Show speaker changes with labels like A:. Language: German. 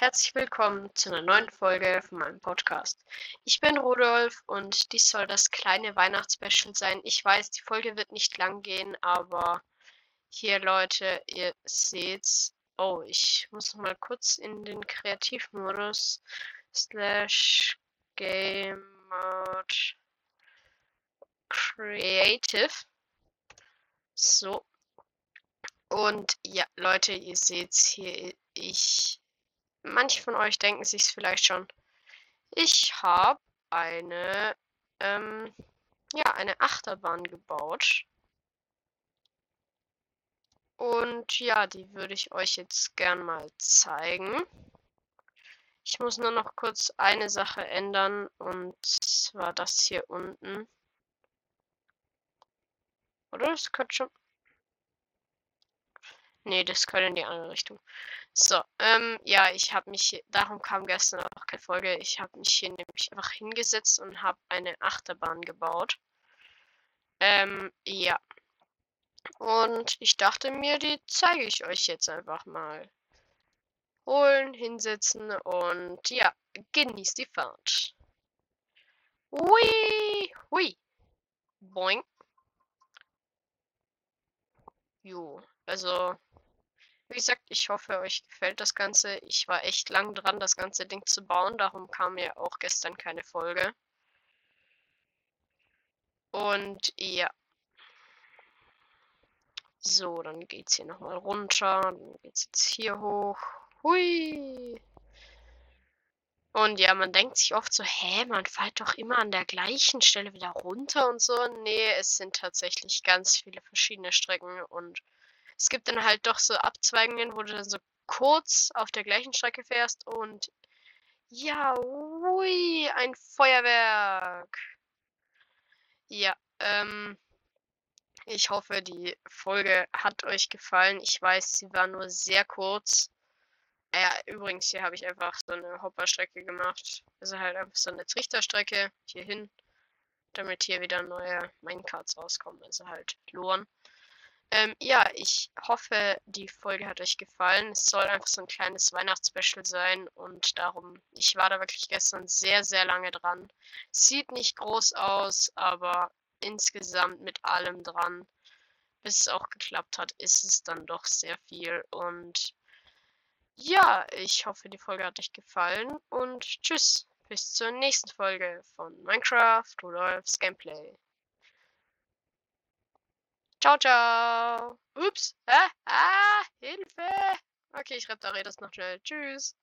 A: herzlich willkommen zu einer neuen Folge von meinem Podcast. Ich bin Rudolf und dies soll das kleine Weihnachtsspecial sein. Ich weiß, die Folge wird nicht lang gehen, aber hier Leute, ihr seht's. Oh, ich muss mal kurz in den Kreativmodus slash Game Mode Creative. So. Und ja, Leute, ihr seht's hier. Ich manche von euch denken sich vielleicht schon, ich habe eine, ähm, ja, eine Achterbahn gebaut. Und ja, die würde ich euch jetzt gern mal zeigen. Ich muss nur noch kurz eine Sache ändern und zwar das hier unten. Oder? Das könnte schon. Nee, das könnte in die andere Richtung. So, ähm, ja, ich habe mich, darum kam gestern auch keine Folge. Ich habe mich hier nämlich einfach hingesetzt und habe eine Achterbahn gebaut. Ähm, ja. Und ich dachte mir, die zeige ich euch jetzt einfach mal. Holen, hinsetzen und ja, genießt die Fahrt. Hui, hui. Boing. Jo, also wie gesagt, ich hoffe, euch gefällt das Ganze. Ich war echt lang dran, das ganze Ding zu bauen. Darum kam mir auch gestern keine Folge. Und ja. So, dann geht's hier nochmal runter. Dann geht's jetzt hier hoch. Hui. Und ja, man denkt sich oft so, hä, man fällt doch immer an der gleichen Stelle wieder runter und so. Nee, es sind tatsächlich ganz viele verschiedene Strecken und es gibt dann halt doch so Abzweigungen, wo du dann so kurz auf der gleichen Strecke fährst und ja, ui, ein Feuerwerk. Ja, ähm, ich hoffe, die Folge hat euch gefallen. Ich weiß, sie war nur sehr kurz. Ja, übrigens, hier habe ich einfach so eine Hopperstrecke gemacht. Also halt einfach so eine Trichterstrecke hierhin, damit hier wieder neue Minecarts rauskommen. Also halt Loren. Ähm, ja, ich hoffe, die Folge hat euch gefallen. Es soll einfach so ein kleines Weihnachtsspecial sein und darum, ich war da wirklich gestern sehr, sehr lange dran. Sieht nicht groß aus, aber insgesamt mit allem dran, bis es auch geklappt hat, ist es dann doch sehr viel und ja, ich hoffe, die Folge hat euch gefallen und tschüss, bis zur nächsten Folge von Minecraft Rudolfs Gameplay. Ciao, ciao. Ups. Ah, ah, Hilfe. Okay, ich repariere das noch schnell. Tschüss.